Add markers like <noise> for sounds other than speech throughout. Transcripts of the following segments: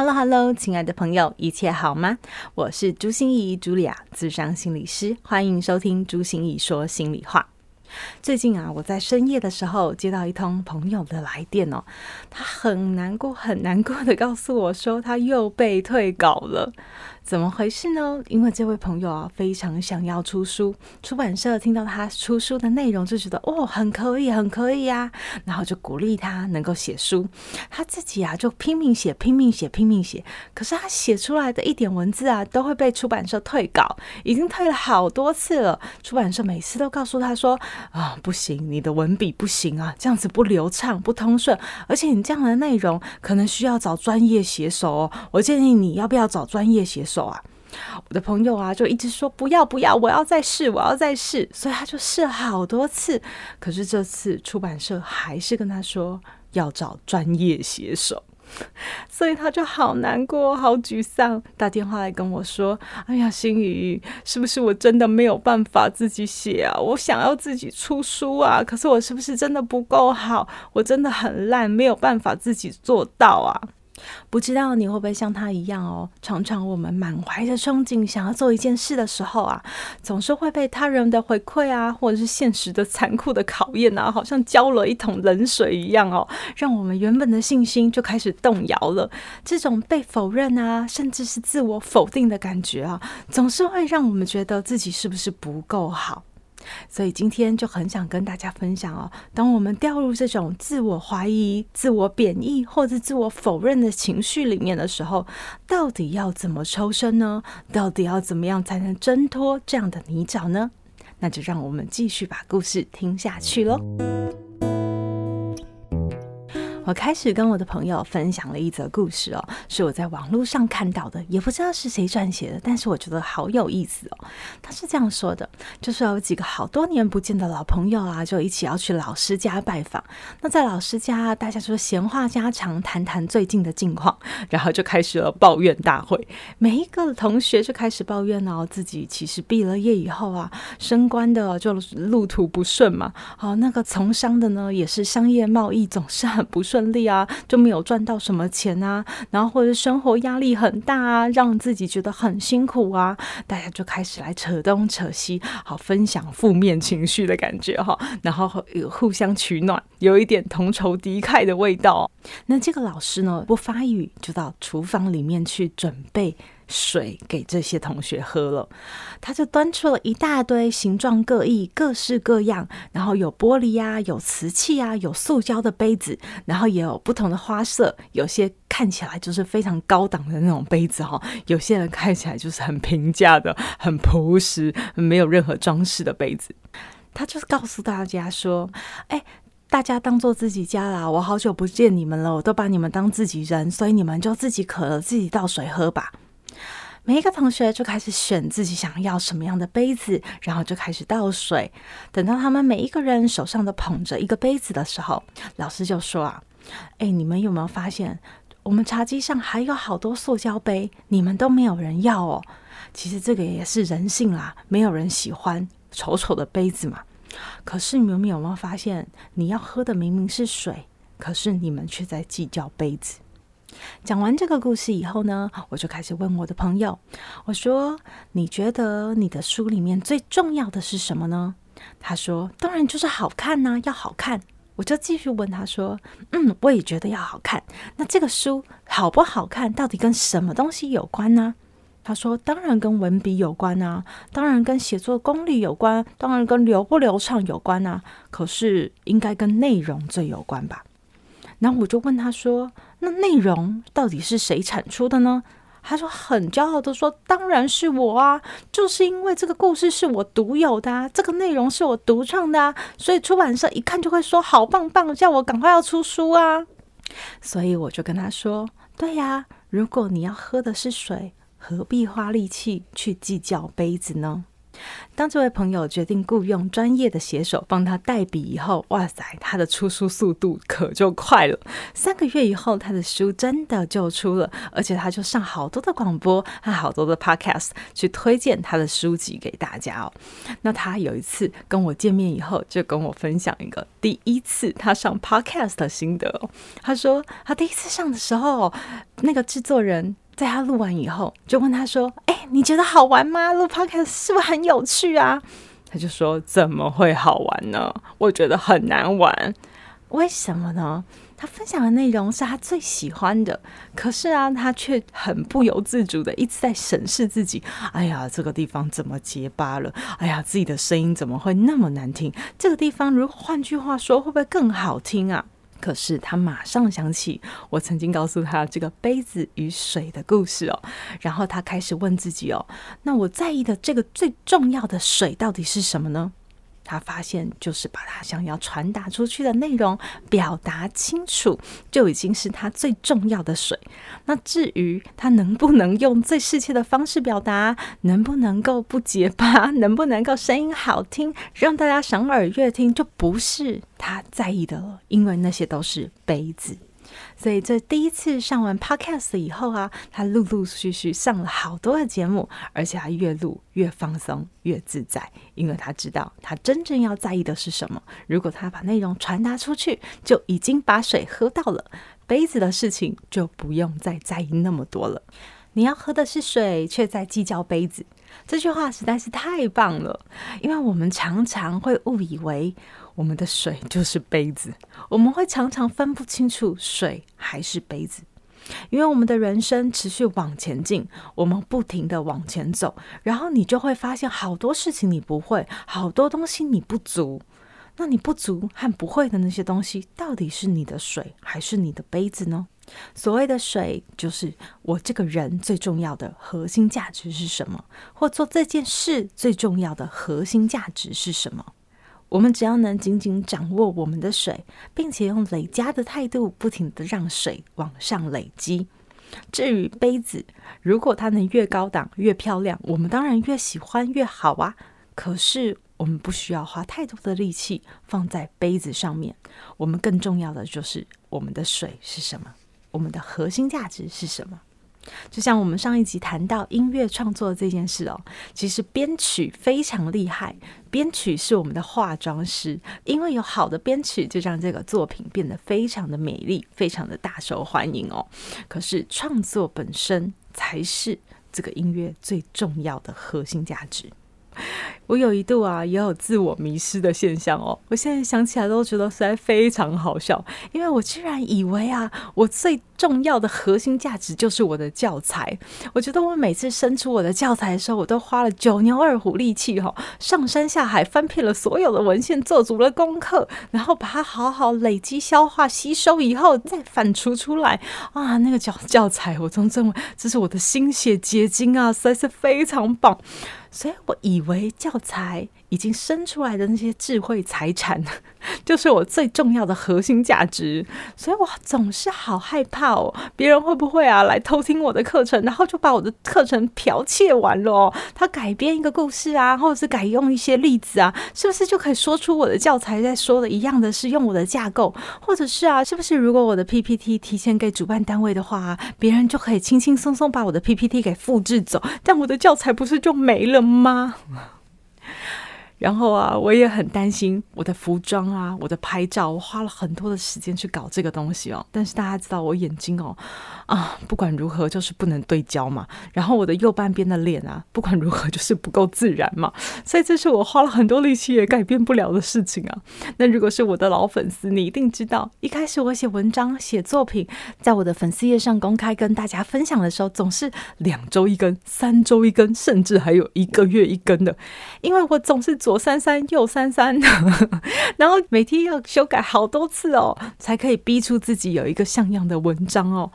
Hello，Hello，亲爱的朋友，一切好吗？我是朱心怡，朱莉亚，咨商心理师，欢迎收听朱心怡说心里话。最近啊，我在深夜的时候接到一通朋友的来电哦，他很难过，很难过的告诉我说，他又被退稿了。怎么回事呢？因为这位朋友啊，非常想要出书，出版社听到他出书的内容就觉得哦，很可以，很可以呀，然后就鼓励他能够写书。他自己啊，就拼命写，拼命写，拼命写。可是他写出来的一点文字啊，都会被出版社退稿，已经退了好多次了。出版社每次都告诉他说啊，不行，你的文笔不行啊，这样子不流畅，不通顺，而且你这样的内容可能需要找专业写手哦。我建议你要不要找专业写手？手啊，我的朋友啊，就一直说不要不要，我要再试，我要再试，所以他就试了好多次。可是这次出版社还是跟他说要找专业写手，所以他就好难过，好沮丧，打电话来跟我说：“哎呀，芯仪，是不是我真的没有办法自己写啊？我想要自己出书啊，可是我是不是真的不够好？我真的很烂，没有办法自己做到啊。”不知道你会不会像他一样哦？常常我们满怀着憧憬，想要做一件事的时候啊，总是会被他人的回馈啊，或者是现实的残酷的考验啊，好像浇了一桶冷水一样哦，让我们原本的信心就开始动摇了。这种被否认啊，甚至是自我否定的感觉啊，总是会让我们觉得自己是不是不够好。所以今天就很想跟大家分享哦，当我们掉入这种自我怀疑、自我贬义或者自我否认的情绪里面的时候，到底要怎么抽身呢？到底要怎么样才能挣脱这样的泥沼呢？那就让我们继续把故事听下去喽。我开始跟我的朋友分享了一则故事哦，是我在网络上看到的，也不知道是谁撰写的，但是我觉得好有意思哦。他是这样说的，就是有几个好多年不见的老朋友啊，就一起要去老师家拜访。那在老师家，大家就闲话家常，谈谈最近的近况，然后就开始了抱怨大会。每一个同学就开始抱怨哦，自己其实毕了业以后啊，升官的就路途不顺嘛。好，那个从商的呢，也是商业贸易总是很不顺。顺利啊，就没有赚到什么钱啊，然后或者生活压力很大啊，让自己觉得很辛苦啊，大家就开始来扯东扯西，好分享负面情绪的感觉哈，然后有互相取暖，有一点同仇敌忾的味道。那这个老师呢，不发语，就到厨房里面去准备。水给这些同学喝了，他就端出了一大堆形状各异、各式各样，然后有玻璃呀、啊，有瓷器啊，有塑胶的杯子，然后也有不同的花色，有些看起来就是非常高档的那种杯子哈，有些人看起来就是很平价的、很朴实、没有任何装饰的杯子。他就是告诉大家说：“哎，大家当做自己家啦，我好久不见你们了，我都把你们当自己人，所以你们就自己渴了自己倒水喝吧。”每一个同学就开始选自己想要什么样的杯子，然后就开始倒水。等到他们每一个人手上都捧着一个杯子的时候，老师就说：“啊，哎，你们有没有发现，我们茶几上还有好多塑胶杯，你们都没有人要哦？其实这个也是人性啦，没有人喜欢丑丑的杯子嘛。可是你们有没有发现，你要喝的明明是水，可是你们却在计较杯子？”讲完这个故事以后呢，我就开始问我的朋友，我说：“你觉得你的书里面最重要的是什么呢？”他说：“当然就是好看呐，要好看。”我就继续问他说：“嗯，我也觉得要好看。那这个书好不好看，到底跟什么东西有关呢？”他说：“当然跟文笔有关啊，当然跟写作功力有关，当然跟流不流畅有关啊。可是应该跟内容最有关吧？”然后我就问他说：“那内容到底是谁产出的呢？”他说很骄傲的说：“当然是我啊，就是因为这个故事是我独有的啊，这个内容是我独创的啊，所以出版社一看就会说好棒棒，叫我赶快要出书啊。”所以我就跟他说：“对呀，如果你要喝的是水，何必花力气去计较杯子呢？当这位朋友决定雇佣专业的写手帮他代笔以后，哇塞，他的出书速度可就快了。三个月以后，他的书真的就出了，而且他就上好多的广播和好多的 podcast 去推荐他的书籍给大家哦。那他有一次跟我见面以后，就跟我分享一个第一次他上 podcast 的心得哦。他说他第一次上的时候，那个制作人。在他录完以后，就问他说：“哎，你觉得好玩吗？录 podcast 是不是很有趣啊？”他就说：“怎么会好玩呢？我觉得很难玩。为什么呢？他分享的内容是他最喜欢的，可是啊，他却很不由自主的一直在审视自己。哎呀，这个地方怎么结巴了？哎呀，自己的声音怎么会那么难听？这个地方如果换句话说，会不会更好听啊？”可是他马上想起我曾经告诉他这个杯子与水的故事哦，然后他开始问自己哦，那我在意的这个最重要的水到底是什么呢？他发现，就是把他想要传达出去的内容表达清楚，就已经是他最重要的水。那至于他能不能用最适切的方式表达，能不能够不结巴，能不能够声音好听，让大家赏耳悦听，就不是他在意的了，因为那些都是杯子。所以，这第一次上完 Podcast 以后啊，他陆陆续续上了好多的节目，而且还越录越放松、越自在，因为他知道他真正要在意的是什么。如果他把内容传达出去，就已经把水喝到了，杯子的事情就不用再在意那么多了。你要喝的是水，却在计较杯子，这句话实在是太棒了，因为我们常常会误以为。我们的水就是杯子，我们会常常分不清楚水还是杯子，因为我们的人生持续往前进，我们不停地往前走，然后你就会发现好多事情你不会，好多东西你不足。那你不足和不会的那些东西，到底是你的水还是你的杯子呢？所谓的水，就是我这个人最重要的核心价值是什么，或做这件事最重要的核心价值是什么。我们只要能紧紧掌握我们的水，并且用累加的态度，不停地让水往上累积。至于杯子，如果它能越高档越漂亮，我们当然越喜欢越好啊。可是我们不需要花太多的力气放在杯子上面，我们更重要的就是我们的水是什么，我们的核心价值是什么。就像我们上一集谈到音乐创作这件事哦，其实编曲非常厉害，编曲是我们的化妆师，因为有好的编曲，就让这个作品变得非常的美丽，非常的大受欢迎哦。可是创作本身才是这个音乐最重要的核心价值。<laughs> 我有一度啊，也有自我迷失的现象哦。我现在想起来都觉得实在非常好笑，因为我居然以为啊，我最重要的核心价值就是我的教材。我觉得我每次生出我的教材的时候，我都花了九牛二虎力气哈，上山下海翻遍了所有的文献，做足了功课，然后把它好好累积、消化、吸收以后，再反刍出来啊。那个教教材，我从认为这是我的心血结晶啊，实在是非常棒。所以我以为教材已经生出来的那些智慧财产，<laughs> 就是我最重要的核心价值。所以我总是好害怕哦，别人会不会啊来偷听我的课程，然后就把我的课程剽窃完了哦？他改编一个故事啊，或者是改用一些例子啊，是不是就可以说出我的教材在说的一样的是用我的架构？或者是啊，是不是如果我的 PPT 提前给主办单位的话，别人就可以轻轻松松把我的 PPT 给复制走，但我的教材不是就没了吗？然后啊，我也很担心我的服装啊，我的拍照，我花了很多的时间去搞这个东西哦。但是大家知道我眼睛哦，啊，不管如何就是不能对焦嘛。然后我的右半边的脸啊，不管如何就是不够自然嘛。所以这是我花了很多力气也改变不了的事情啊。那如果是我的老粉丝，你一定知道，一开始我写文章、写作品，在我的粉丝页上公开跟大家分享的时候，总是两周一更、三周一更，甚至还有一个月一更的，因为我总是做。左三三，右三三，<laughs> 然后每天要修改好多次哦，才可以逼出自己有一个像样的文章哦。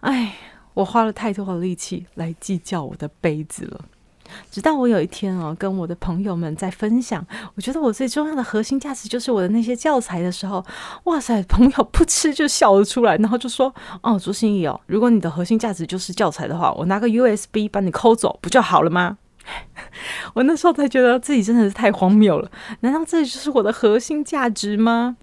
哎，我花了太多的力气来计较我的杯子了。直到我有一天哦，跟我的朋友们在分享，我觉得我最重要的核心价值就是我的那些教材的时候，哇塞，朋友噗嗤就笑了出来，然后就说：“哦，朱芯仪哦，如果你的核心价值就是教材的话，我拿个 USB 把你抠走不就好了吗？” <laughs> 我那时候才觉得自己真的是太荒谬了，难道这就是我的核心价值吗？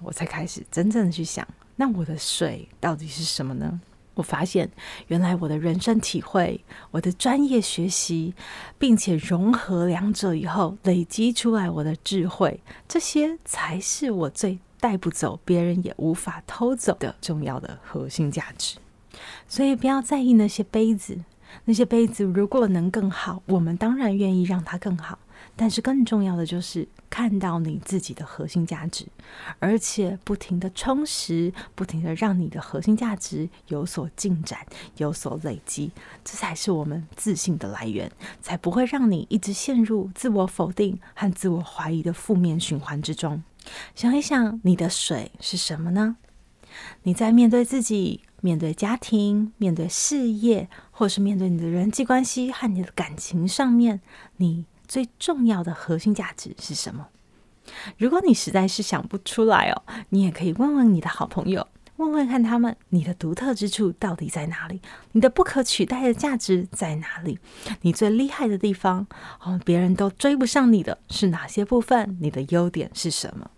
我才开始真正的去想，那我的水到底是什么呢？我发现，原来我的人生体会、我的专业学习，并且融合两者以后，累积出来我的智慧，这些才是我最带不走、别人也无法偷走的重要的核心价值。所以，不要在意那些杯子，那些杯子如果能更好，我们当然愿意让它更好。但是更重要的就是看到你自己的核心价值，而且不停的充实，不停的让你的核心价值有所进展、有所累积，这才是我们自信的来源，才不会让你一直陷入自我否定和自我怀疑的负面循环之中。想一想，你的水是什么呢？你在面对自己、面对家庭、面对事业，或是面对你的人际关系和你的感情上面，你最重要的核心价值是什么？如果你实在是想不出来哦，你也可以问问你的好朋友，问问看他们，你的独特之处到底在哪里？你的不可取代的价值在哪里？你最厉害的地方哦，别人都追不上你的是哪些部分？你的优点是什么？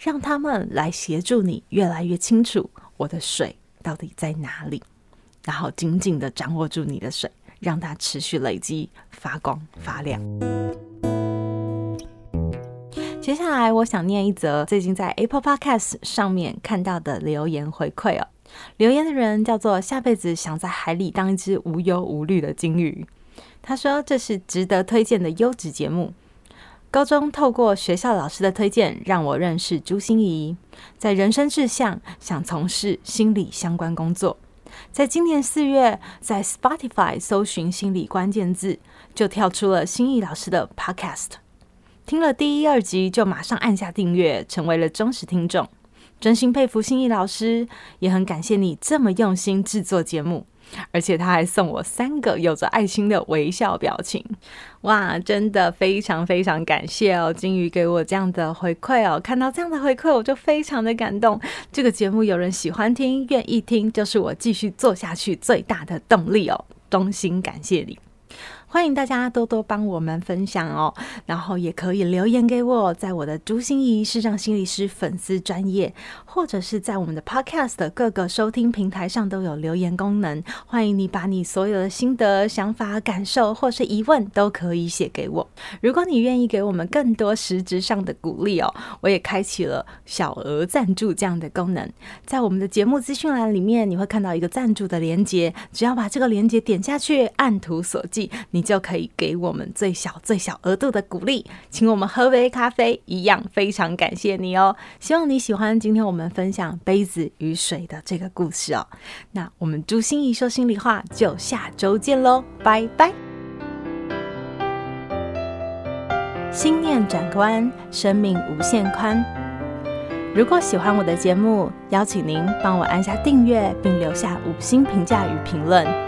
让他们来协助你越来越清楚我的水到底在哪里，然后紧紧的掌握住你的水。让它持续累积、发光发亮。接下来，我想念一则最近在 Apple Podcast 上面看到的留言回馈哦。留言的人叫做“下辈子想在海里当一只无忧无虑的鲸鱼”。他说：“这是值得推荐的优质节目。高中透过学校老师的推荐，让我认识朱心怡，在人生志向想从事心理相关工作。”在今年四月，在 Spotify 搜寻心理关键字，就跳出了心仪老师的 Podcast。听了第一、二集，就马上按下订阅，成为了忠实听众。真心佩服心仪老师，也很感谢你这么用心制作节目。而且他还送我三个有着爱心的微笑表情，哇，真的非常非常感谢哦，金鱼给我这样的回馈哦，看到这样的回馈我就非常的感动。这个节目有人喜欢听，愿意听，就是我继续做下去最大的动力哦，衷心感谢你。欢迎大家多多帮我们分享哦，然后也可以留言给我，在我的朱心怡是让心理师粉丝专页，或者是在我们的 Podcast 的各个收听平台上都有留言功能。欢迎你把你所有的心得、想法、感受或是疑问都可以写给我。如果你愿意给我们更多实质上的鼓励哦，我也开启了小额赞助这样的功能。在我们的节目资讯栏里面，你会看到一个赞助的连结，只要把这个连结点下去，按图索骥。你就可以给我们最小最小额度的鼓励，请我们喝杯咖啡，一样非常感谢你哦。希望你喜欢今天我们分享杯子与水的这个故事哦。那我们朱心怡说心里话，就下周见喽，拜拜。心念转关，生命无限宽。如果喜欢我的节目，邀请您帮我按下订阅，并留下五星评价与评论。